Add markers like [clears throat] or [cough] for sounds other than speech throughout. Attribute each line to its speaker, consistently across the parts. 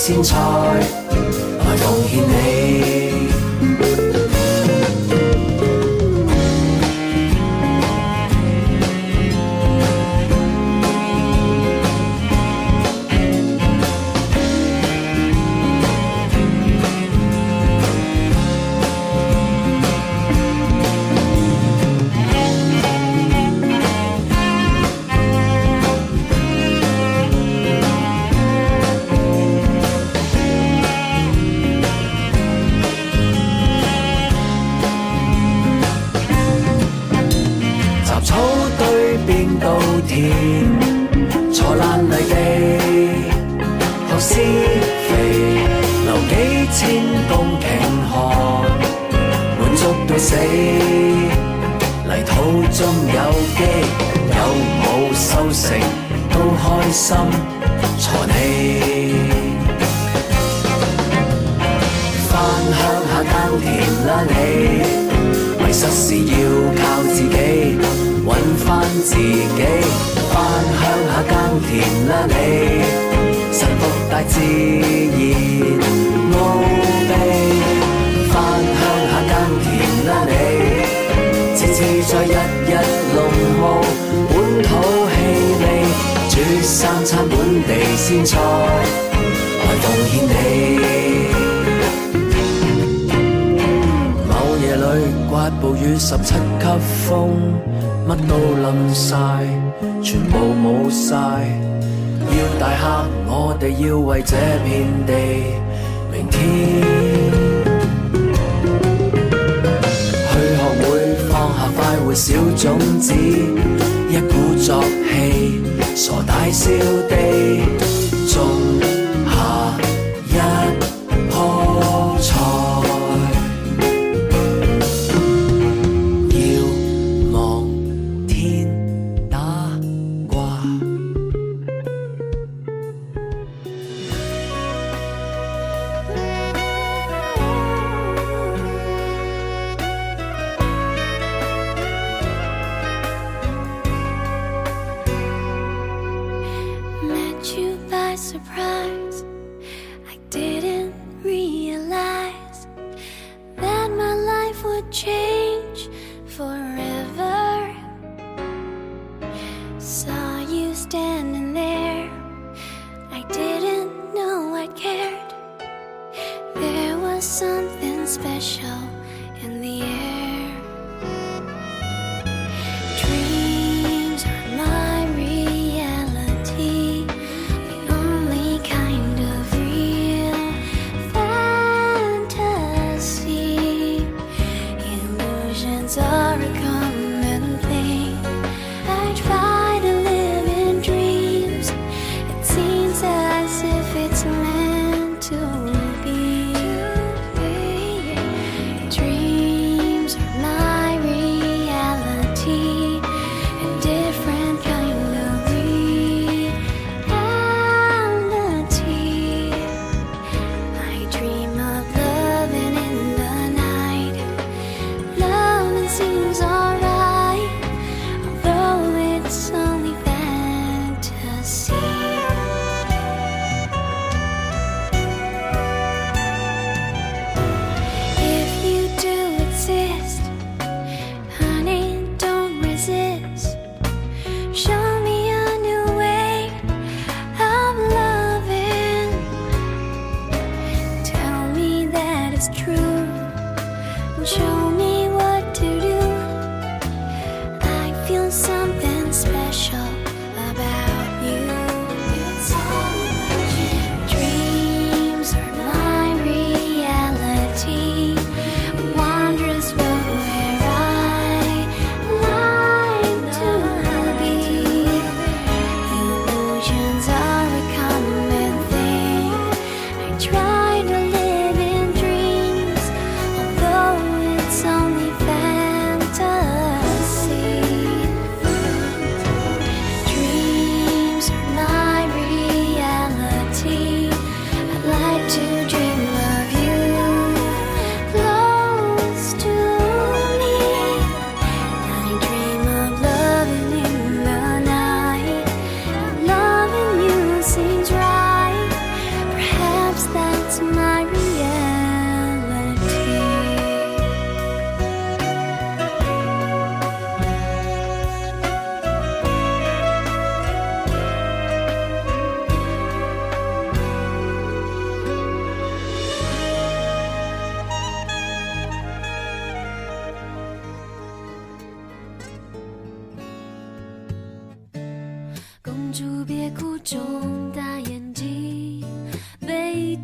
Speaker 1: 鲜菜来奉献你。心挫气，翻乡下耕田啦！你，迷失是要靠自己，搵翻自己，翻乡下耕田啦！你。鲜菜来奉献你。某夜里刮暴雨，十七级风，乜都冧晒，全部冇晒。要大客，我哋要为这片地，明天去学会放下，快活小种子，一鼓作气，傻大笑地。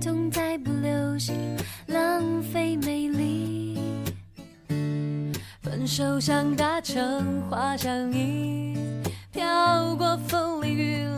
Speaker 2: 痛再不流行，浪费美丽。分手像大城花香影，飘过风里雨。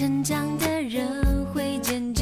Speaker 2: 成长的人会
Speaker 3: 见证。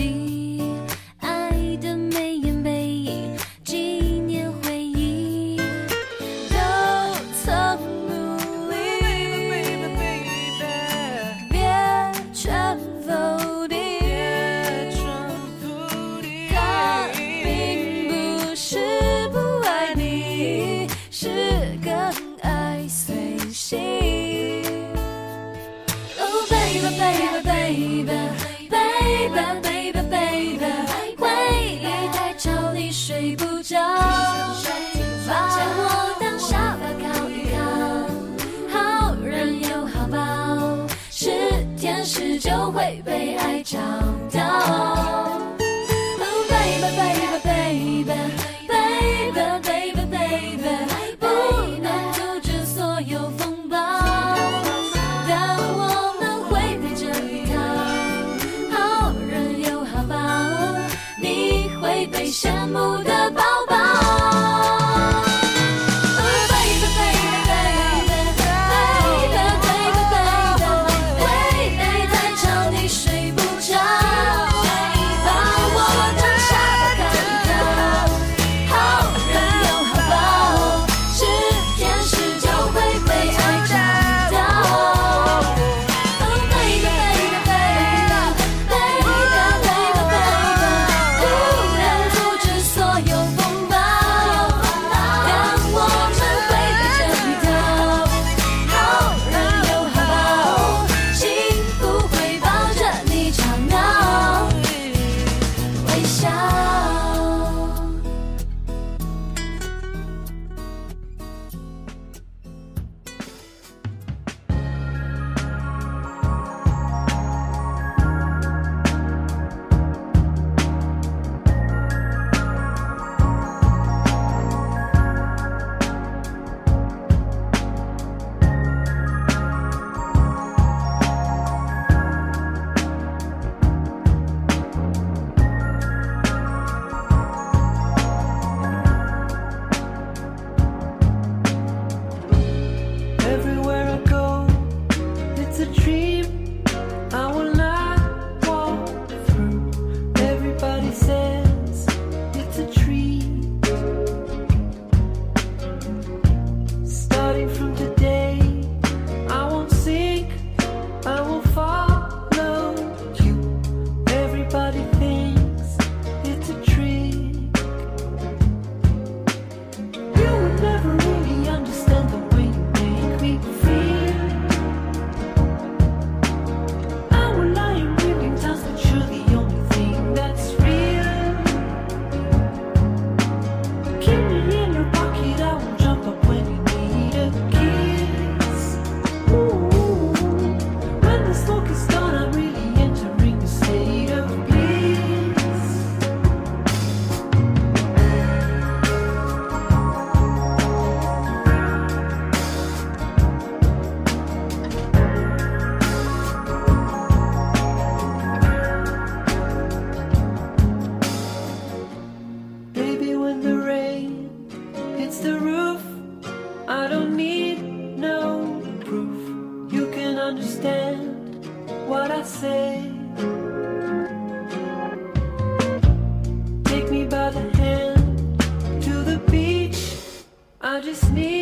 Speaker 3: understand what I say. Take me by the hand to the beach. I
Speaker 4: just need.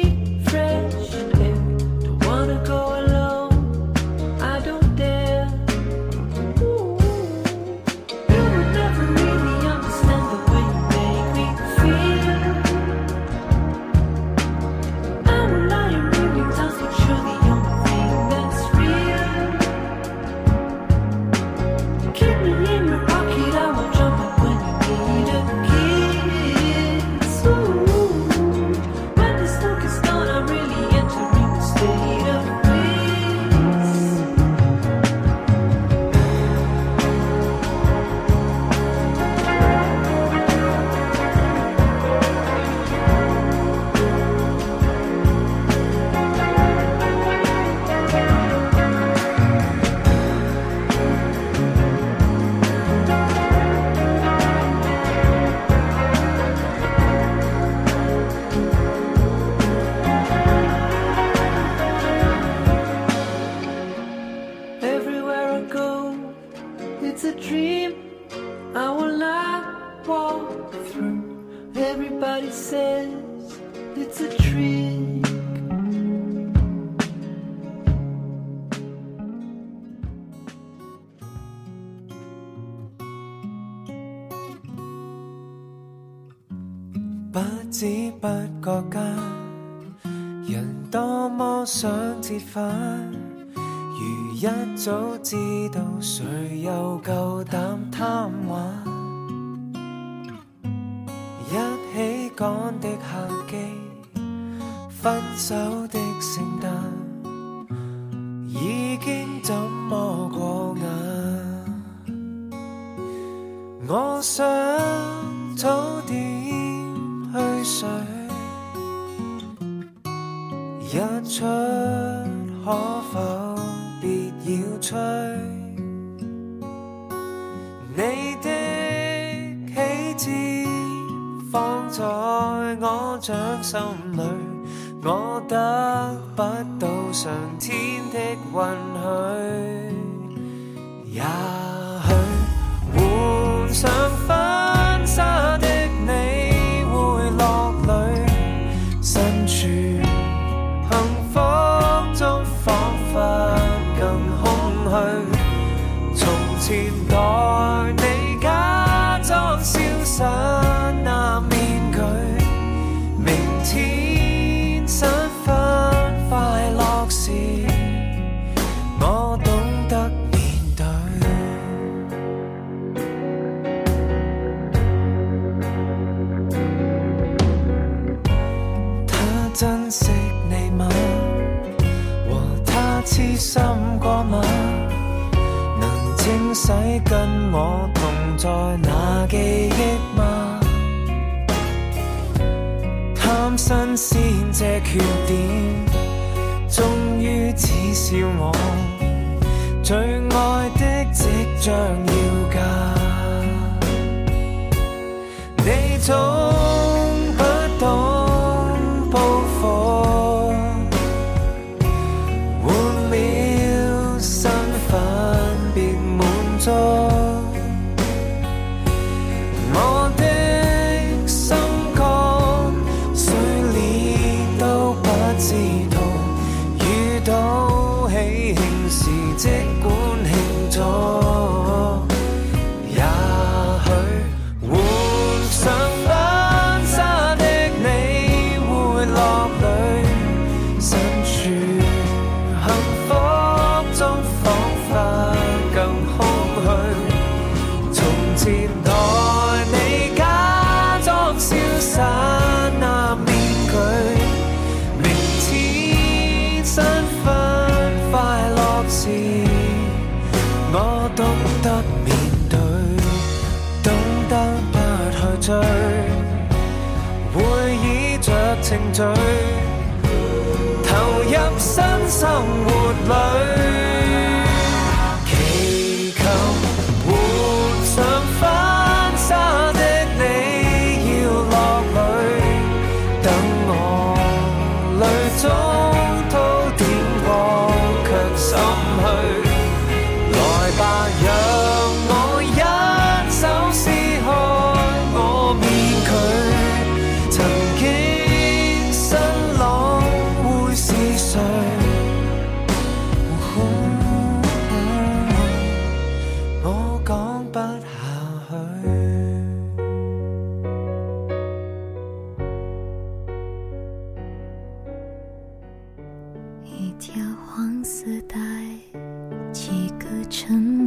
Speaker 4: 我想折婚，如一早知道，誰又夠膽貪玩？一起赶的客機，分手的聖誕，已經怎麼過眼？我想早点去睡。日出可否别要吹？你的喜字放在我掌心里，我得不到上天的允许，也许换上婚纱。使跟我同在那记忆吗？贪新鲜这缺点，终于只笑我最爱的即将要嫁。你早。投入新生活。
Speaker 2: 条黄色带，几个
Speaker 5: 承诺。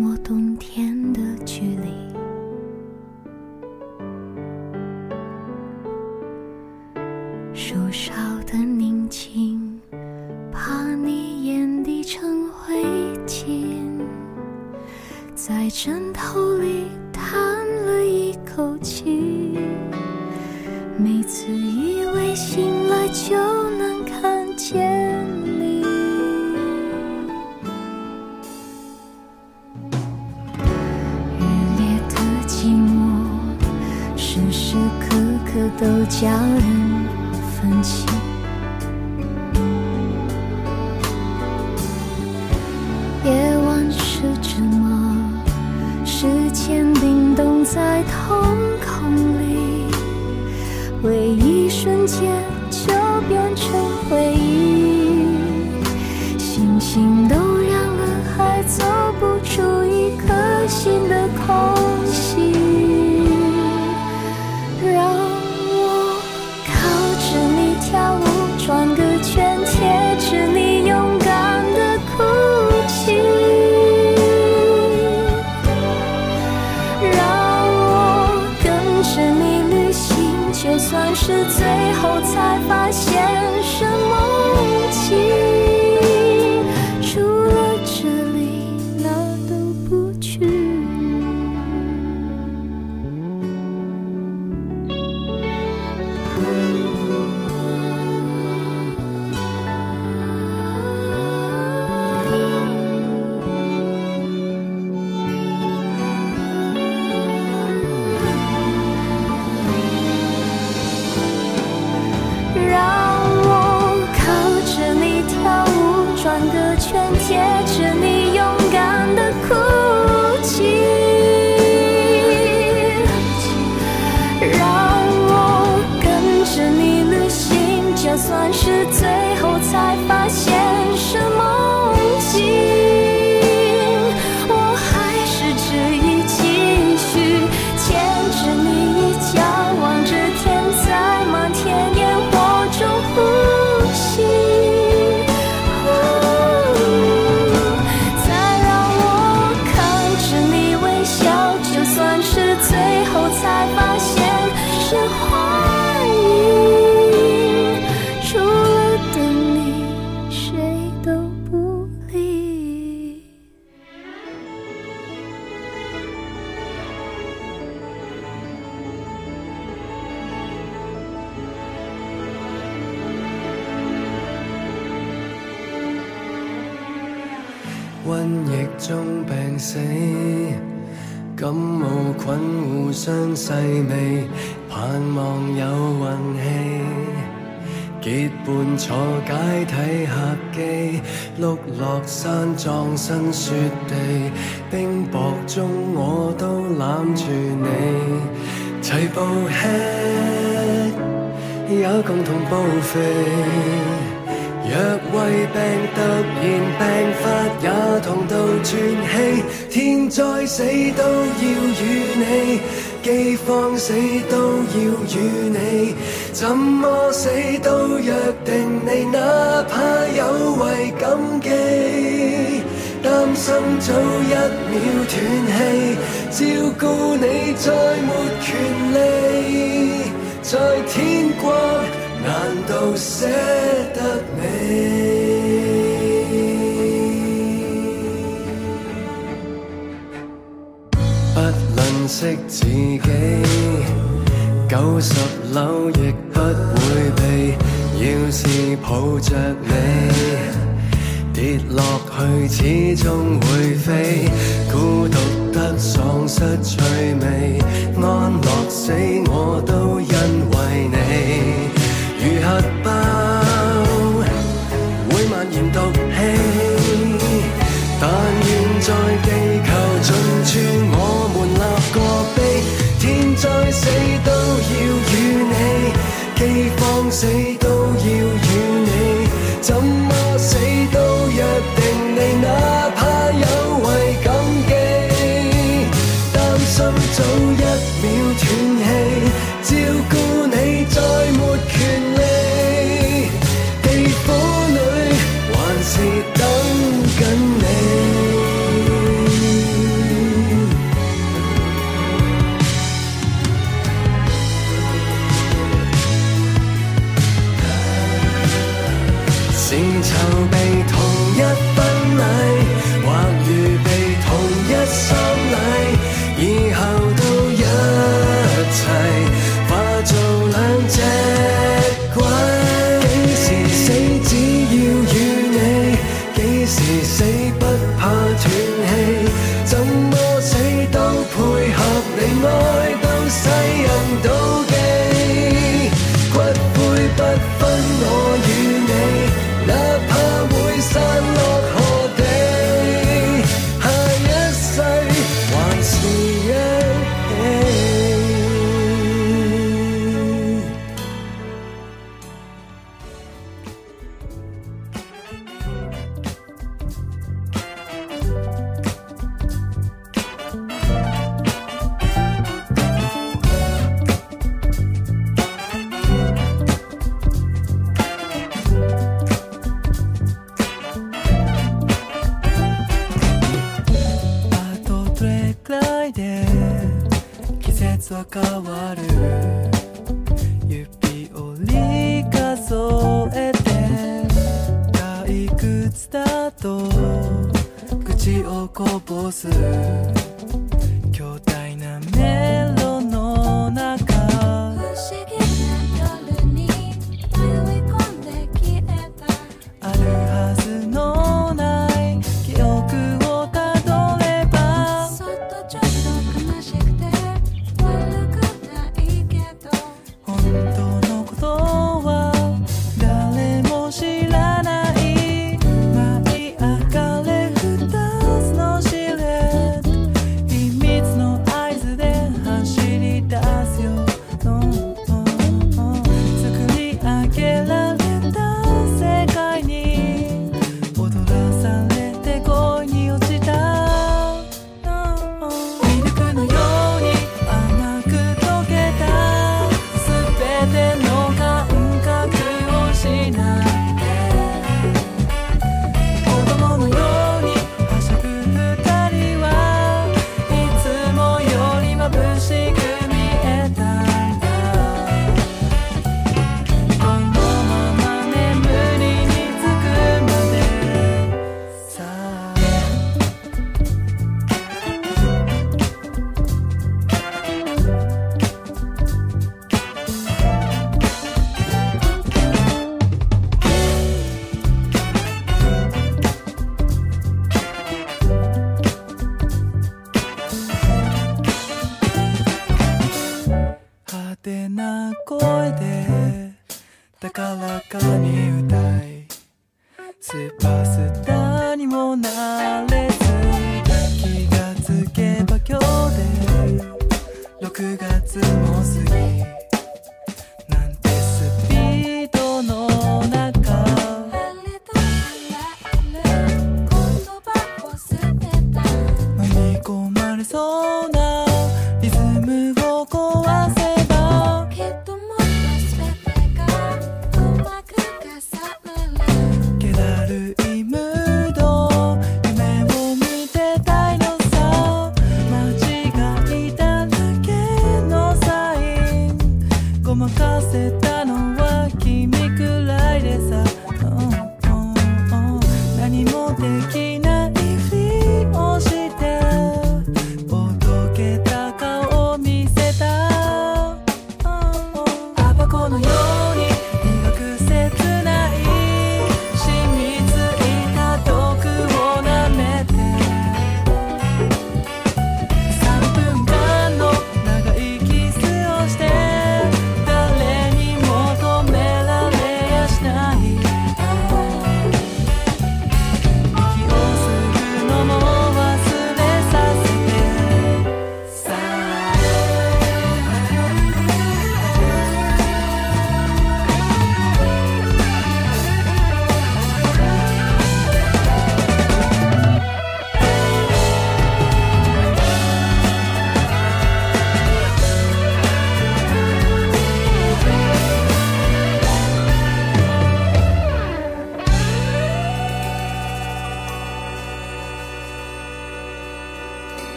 Speaker 5: 身雪地，冰雹中，我都揽住你，齐步吃，有共同暴肥。若胃病突然病发，也同倒喘气，天灾死都要与你，饥荒死都要与你，怎么死都约定你，哪怕有遗禁忌。担心早一秒断气，照顾你再没权利，在天国难道舍得你？不吝惜自己，九十楼亦不会避，要是抱着你。跌落去，始终会飞；孤独得丧失趣味，安乐死我都因为你。如核爆会蔓延毒气，但愿在地球尽处，我们立个碑。天再死都要与你，饥放死。秒
Speaker 6: 断气。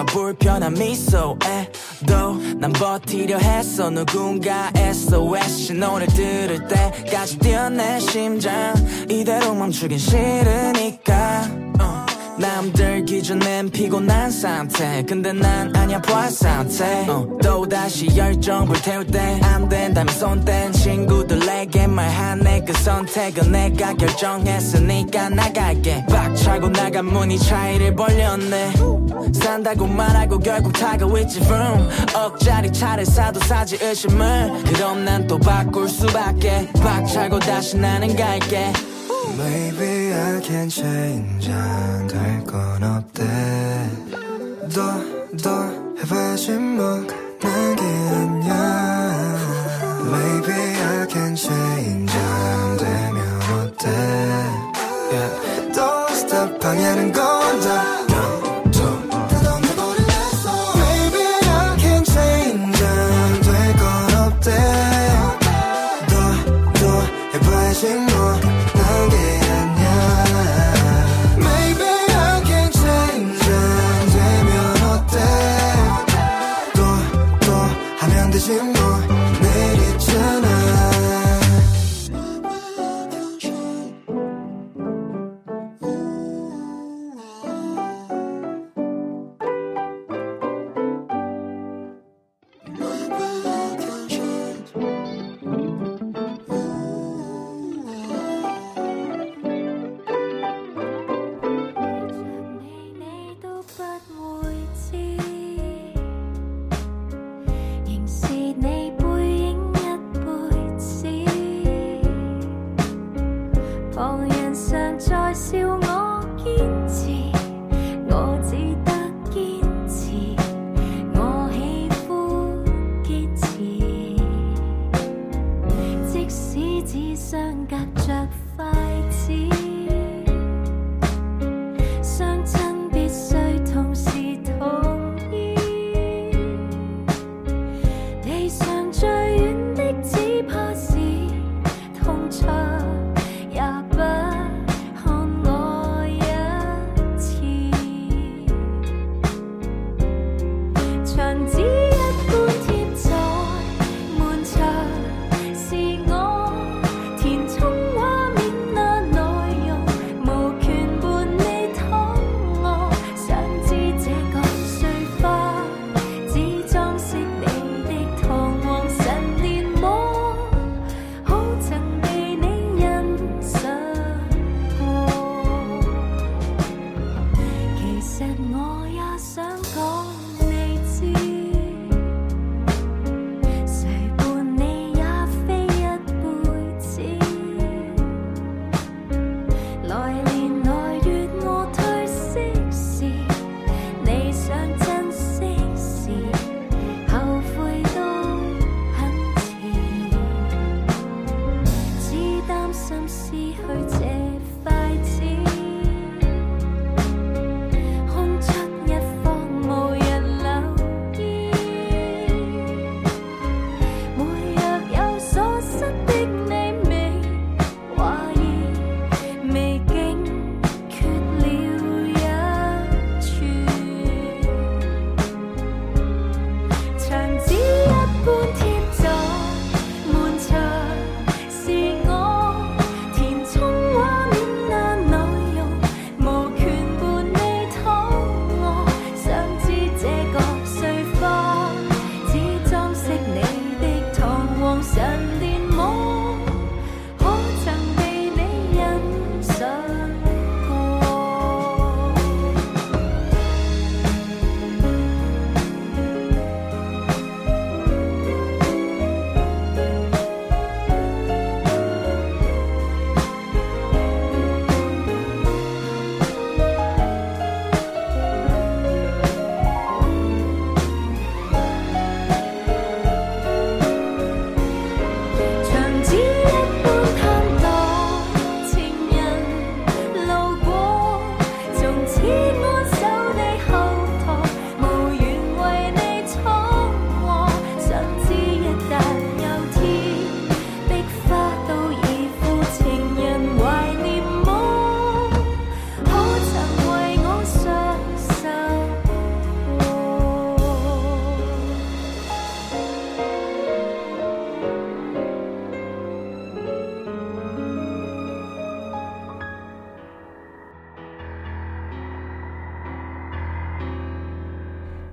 Speaker 7: 그만 불편한 미소에도 난 버티려 했어 누군가 SOS 신호를 들을 때까지 뛰어내 심장 이대로 멈추긴 싫으니까 남들 기준엔 피곤한 상태 근데 난 아니야 보안 상태 어, 또다시 열정 불태울 때안 된다면 손 뗀 친구들에게 말하네 그 선택은 내가 결정했으니까 나갈게 박차고 나가 문이 차이를 벌렸네 산다고 말하고 결국 다가있지 vroom 억짜리 차를 사도 사지 의심을 그럼 난 또 바꿀 수밖에 박차고 다시 나는 갈게
Speaker 6: Maybe I can change 안할건 없대 더더 해봐야지 뭐 가는 아니야 Maybe I can change 안 되면 어때 yeah. Don't stop 방해하는 건다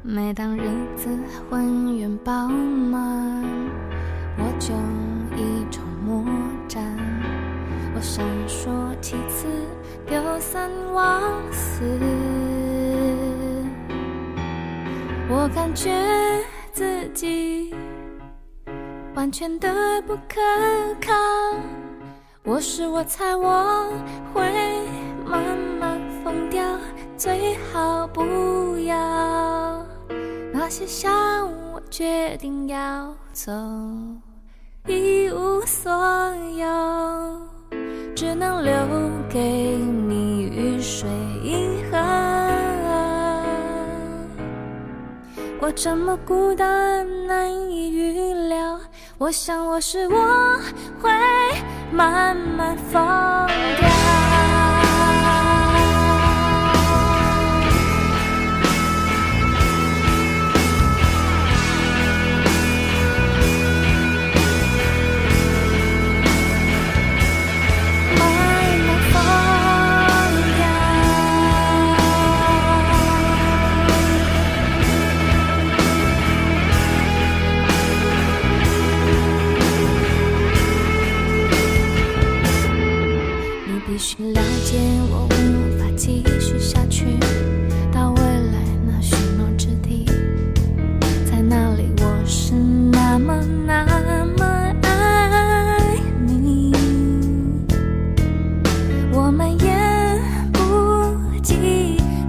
Speaker 2: 每当日子浑圆饱满，我就一筹莫展。我闪烁其词，丢三忘四。我感觉自己完全的不可靠。我是我猜，我会慢慢疯掉，最好不要。那些伤，我决定要走，一无所有，只能留给你雨水印痕。我这么孤单，难以预料。我想我是我会慢慢疯掉。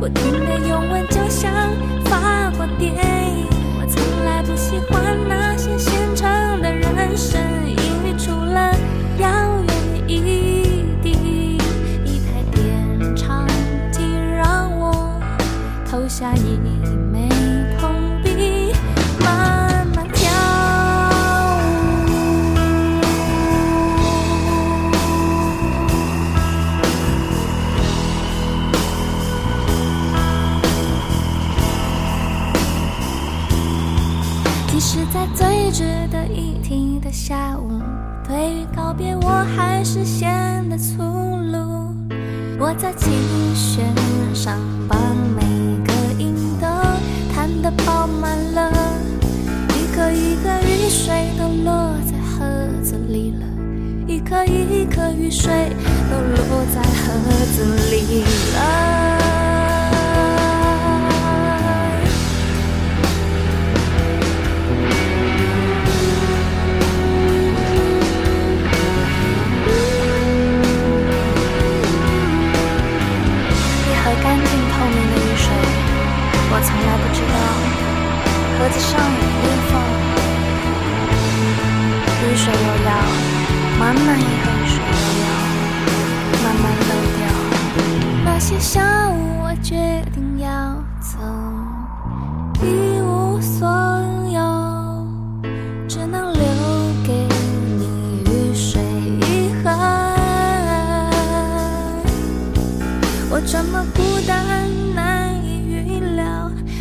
Speaker 2: would you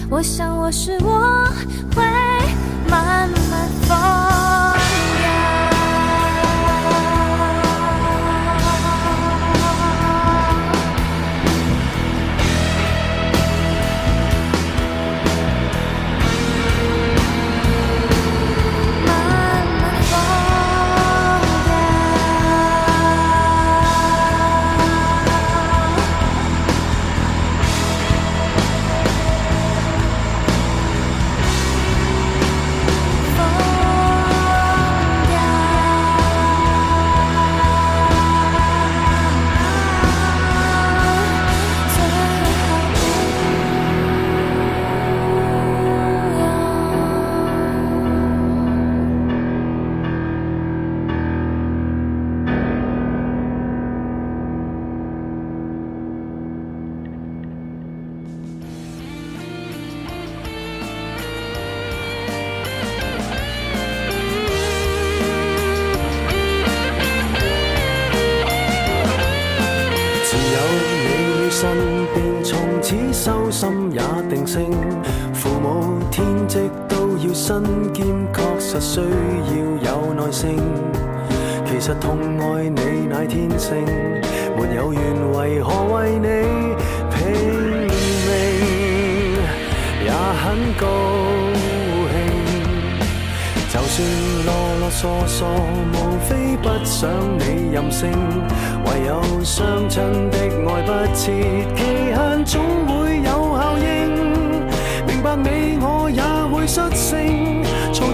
Speaker 2: 我想，我是我会慢慢疯。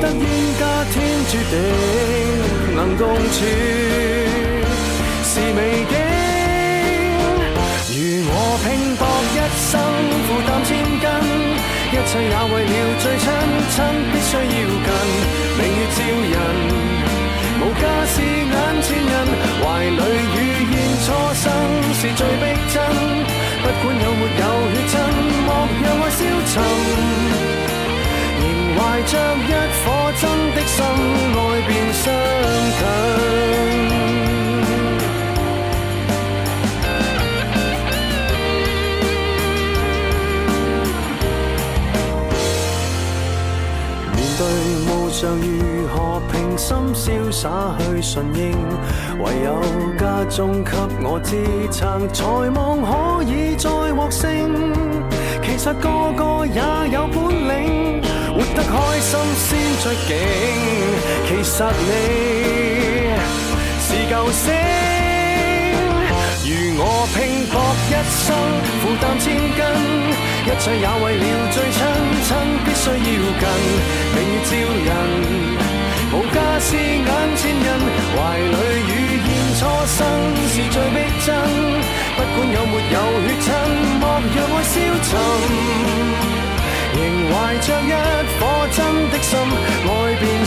Speaker 5: 得冤家天注定能共处是美景。如我拼搏一生，负担千斤，一切也为了最亲亲，必须要近。明月照人，无家是眼前人，怀里与言初生是最逼真。不管有没有血亲，莫让爱消沉，仍怀着。要如何平心潇洒去顺应？唯有家中给我支撑，才望可以再获胜。其实个个也有本领，活得开心先出劲。其实你是旧星，如我拼搏一生。负担千斤，一切也为了最亲亲，必须要近，明月照人，无家是眼前人，怀里乳燕初生是最逼真。不管有没有血亲，莫让爱消沉，仍怀着一颗真的心，爱便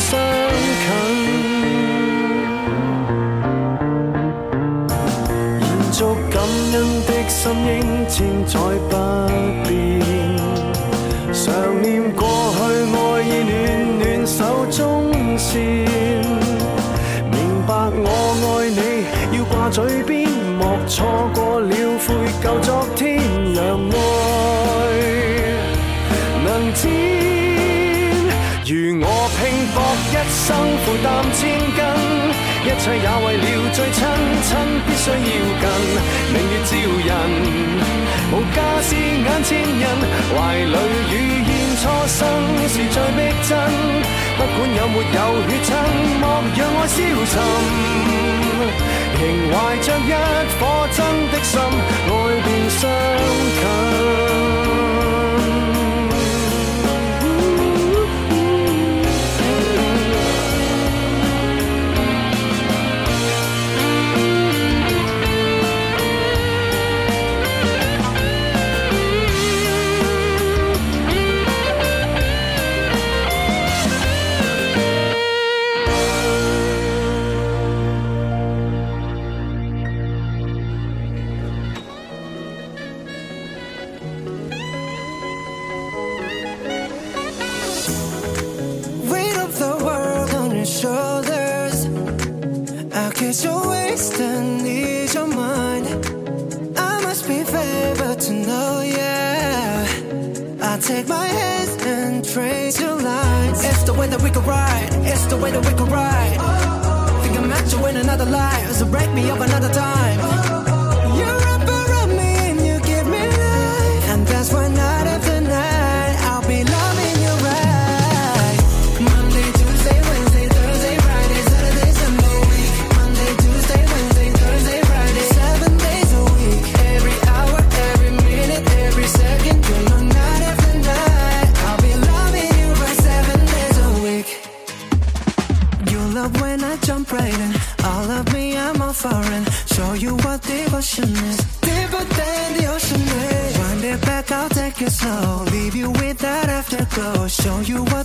Speaker 5: 相近，延续感恩。心应千载不变，常念过去爱意暖暖手中线。明白我爱你，要挂嘴边，莫错过了悔旧昨天，让爱能天。如我拼搏一生，负担千斤。一切也为了最亲亲，必须要近。明月照人，无家是眼前人。怀里语言初生是最逼真。不管有没有血亲，莫让爱消沉。仍怀着一颗真的心，爱便相近。
Speaker 8: between It's the way that we could ride. It's the way that we could ride. Think I am met you in another life, so break me up another time. show you
Speaker 9: what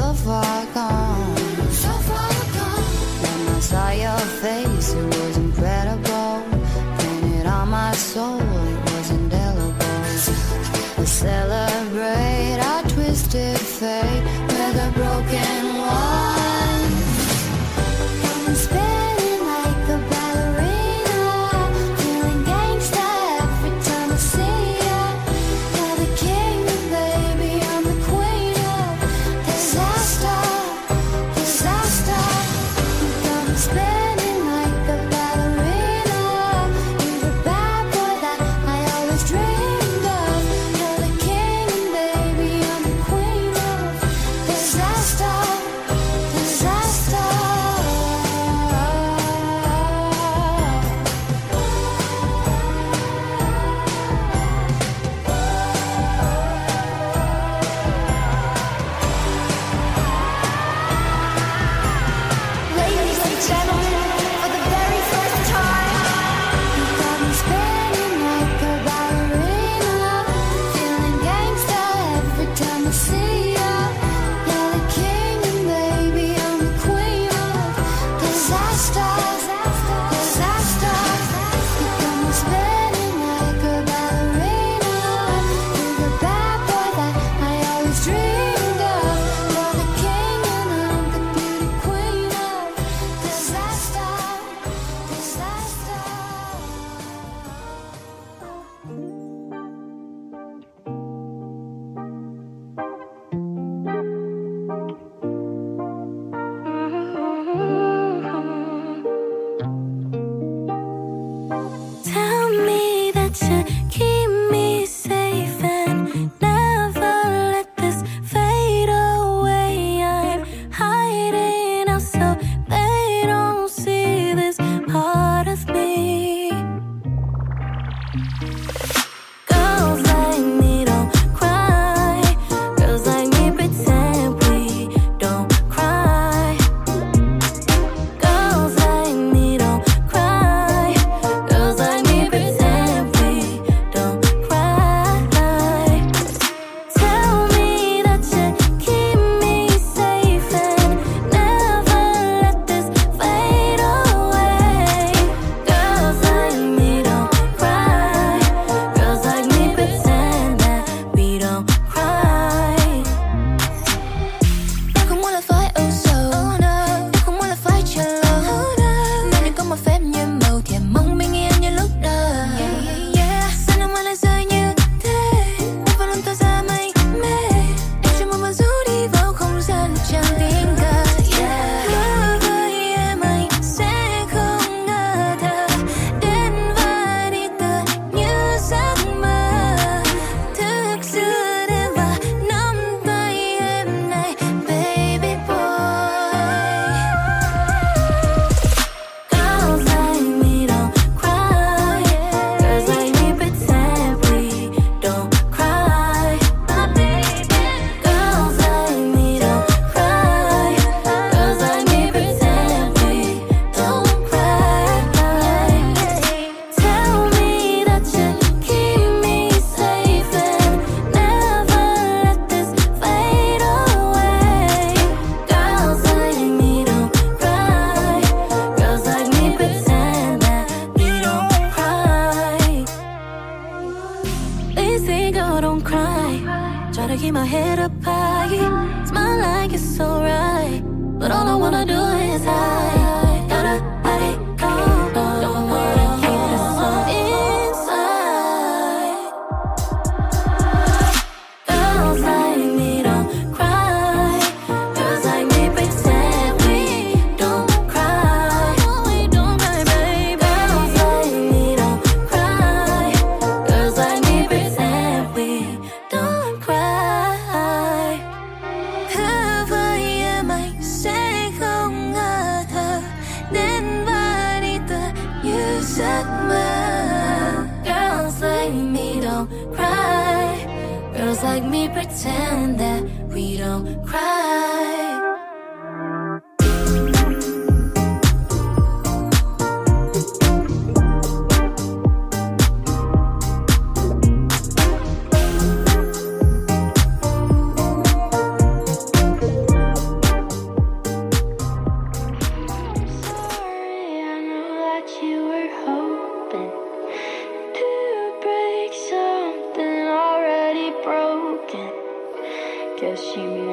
Speaker 10: so far gone. So far gone. When I saw your face, it was incredible. Painted on my soul, it was indelible. I celebrate our twisted fate with a broken.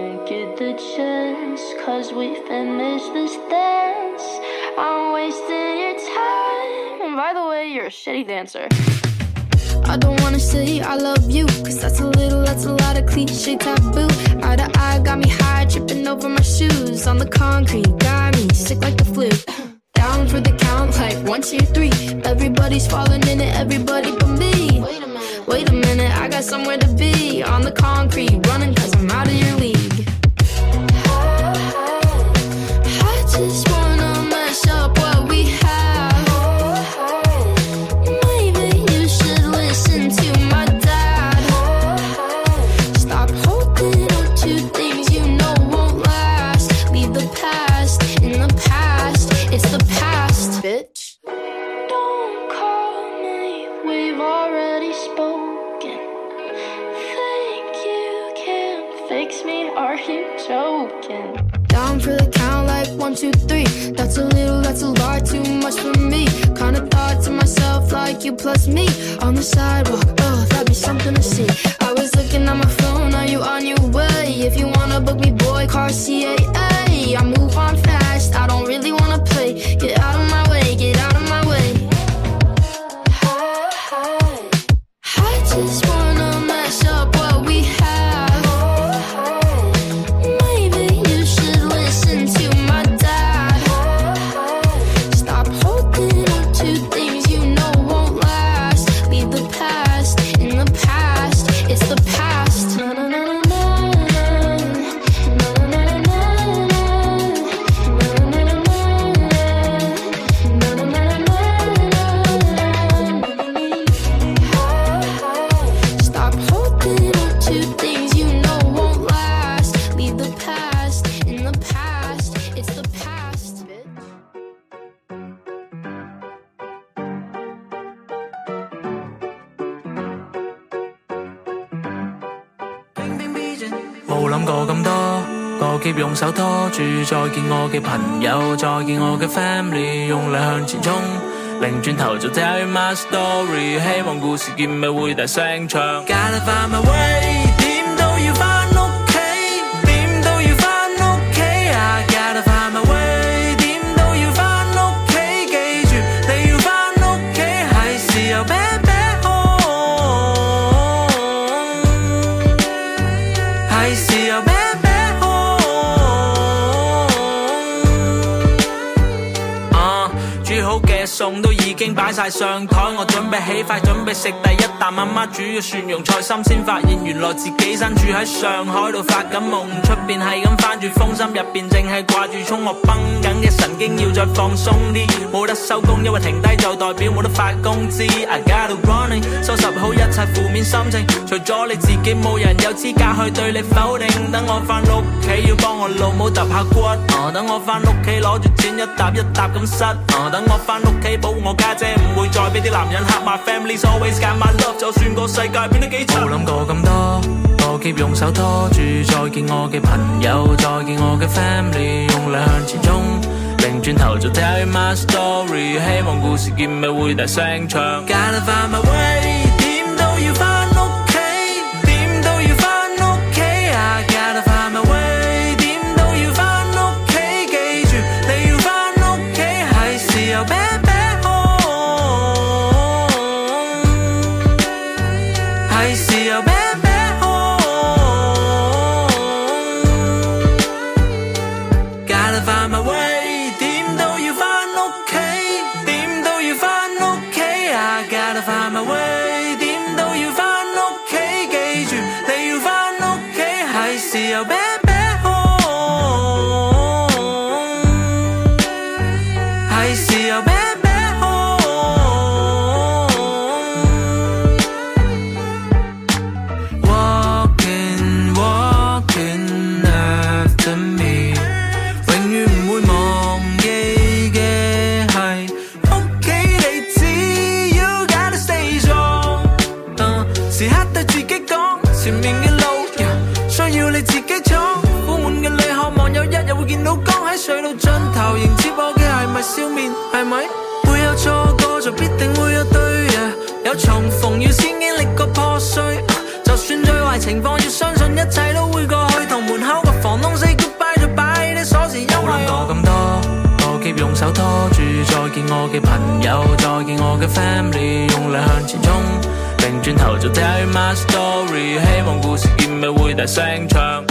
Speaker 2: don't get the chance, cause we finished this dance. I'm wasting your time. And by the way, you're a shitty dancer.
Speaker 11: I don't wanna say I love you, cause that's a little, that's a lot of cliche taboo. Eye to eye got me high, tripping over my shoes. On the concrete, got me sick like the flu. [clears throat] Down for the count, like one, two, three. Everybody's falling in it, everybody but me. Wait a minute, I got somewhere to be. On the concrete, running cause I'm out of your league. plus me on the sidewalk. Oh, that'd be something to see. I was looking at my phone, are you on your way? If you wanna book me, boy, car CAA.
Speaker 12: 手拖住，再见我嘅朋友，再见我嘅 family，用力向前冲，拧转头就 tell my story，希望故事结尾会大声唱。经摆晒上台，我准备起筷，准备食第一啖，阿妈煮嘅蒜蓉菜心，先发现原来自己身处喺上海度发紧梦，出边系咁翻住风，心入边净系挂住冲我绷紧嘅神经，要再放松啲，冇得收工，因为停低就代表冇得发工资。I gotta running，收拾好一切负面心情，除咗你自己，冇人有资格去对你否定。等我翻屋企要帮我老母揼下骨，等我翻屋企攞住钱一揼一揼咁塞，等我翻屋企补我。姐唔会再俾啲男人吓，My family s always got my love，就算个世界变得几嘈，冇谂过咁多，我 keep 用手拖住，再见我嘅朋友，再见我嘅 family，用力向前冲，拧转头就 tell 睇下 my story，希望故事结尾会大声唱，Gotta find my way。我嘅朋友，再见我嘅 family，用力向前冲，并转头就 tell my story，希望故事结尾会大声唱。